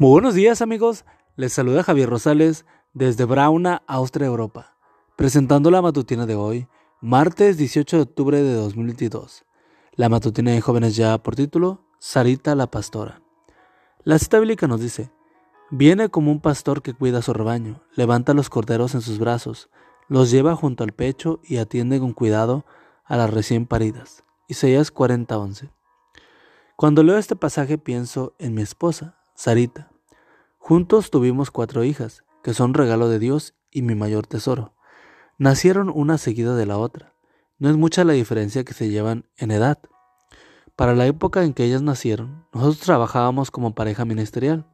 Muy buenos días amigos, les saluda Javier Rosales desde Brauna, Austria, Europa, presentando la matutina de hoy, martes 18 de octubre de 2022. La matutina de jóvenes ya por título, Sarita la pastora. La cita bíblica nos dice, viene como un pastor que cuida su rebaño, levanta los corderos en sus brazos, los lleva junto al pecho y atiende con cuidado a las recién paridas. Isaías 40:11. Cuando leo este pasaje pienso en mi esposa, Sarita. Juntos tuvimos cuatro hijas, que son regalo de Dios y mi mayor tesoro. Nacieron una seguida de la otra. No es mucha la diferencia que se llevan en edad. Para la época en que ellas nacieron, nosotros trabajábamos como pareja ministerial.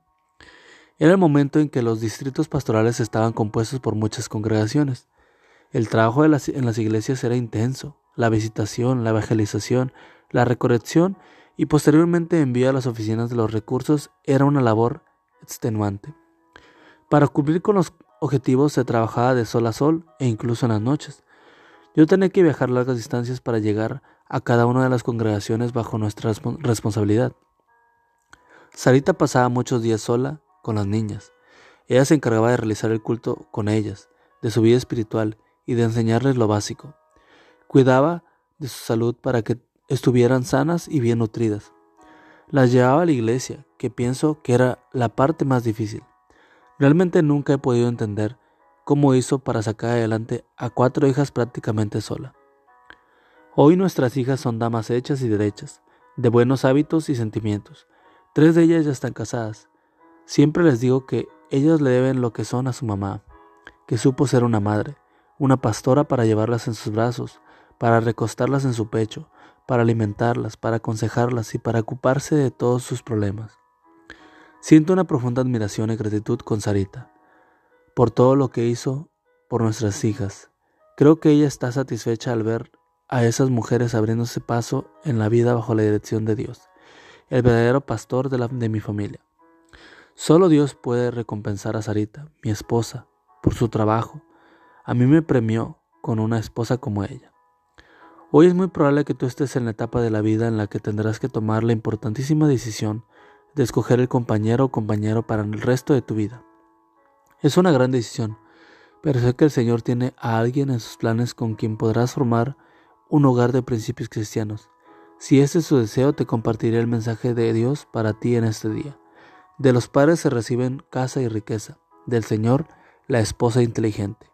Era el momento en que los distritos pastorales estaban compuestos por muchas congregaciones. El trabajo en las iglesias era intenso. La visitación, la evangelización, la recorrección y posteriormente envío a las oficinas de los recursos era una labor extenuante. Para cumplir con los objetivos se trabajaba de sol a sol e incluso en las noches. Yo tenía que viajar largas distancias para llegar a cada una de las congregaciones bajo nuestra responsabilidad. Sarita pasaba muchos días sola con las niñas. Ella se encargaba de realizar el culto con ellas, de su vida espiritual y de enseñarles lo básico. Cuidaba de su salud para que estuvieran sanas y bien nutridas. Las llevaba a la iglesia, que pienso que era la parte más difícil. Realmente nunca he podido entender cómo hizo para sacar adelante a cuatro hijas prácticamente sola. Hoy nuestras hijas son damas hechas y derechas, de buenos hábitos y sentimientos. Tres de ellas ya están casadas. Siempre les digo que ellas le deben lo que son a su mamá, que supo ser una madre, una pastora para llevarlas en sus brazos, para recostarlas en su pecho, para alimentarlas, para aconsejarlas y para ocuparse de todos sus problemas. Siento una profunda admiración y gratitud con Sarita por todo lo que hizo por nuestras hijas. Creo que ella está satisfecha al ver a esas mujeres abriéndose paso en la vida bajo la dirección de Dios, el verdadero pastor de, de mi familia. Solo Dios puede recompensar a Sarita, mi esposa, por su trabajo. A mí me premió con una esposa como ella. Hoy es muy probable que tú estés en la etapa de la vida en la que tendrás que tomar la importantísima decisión de escoger el compañero o compañero para el resto de tu vida. Es una gran decisión, pero sé que el Señor tiene a alguien en sus planes con quien podrás formar un hogar de principios cristianos. Si ese es su deseo, te compartiré el mensaje de Dios para ti en este día. De los padres se reciben casa y riqueza, del Señor la esposa inteligente.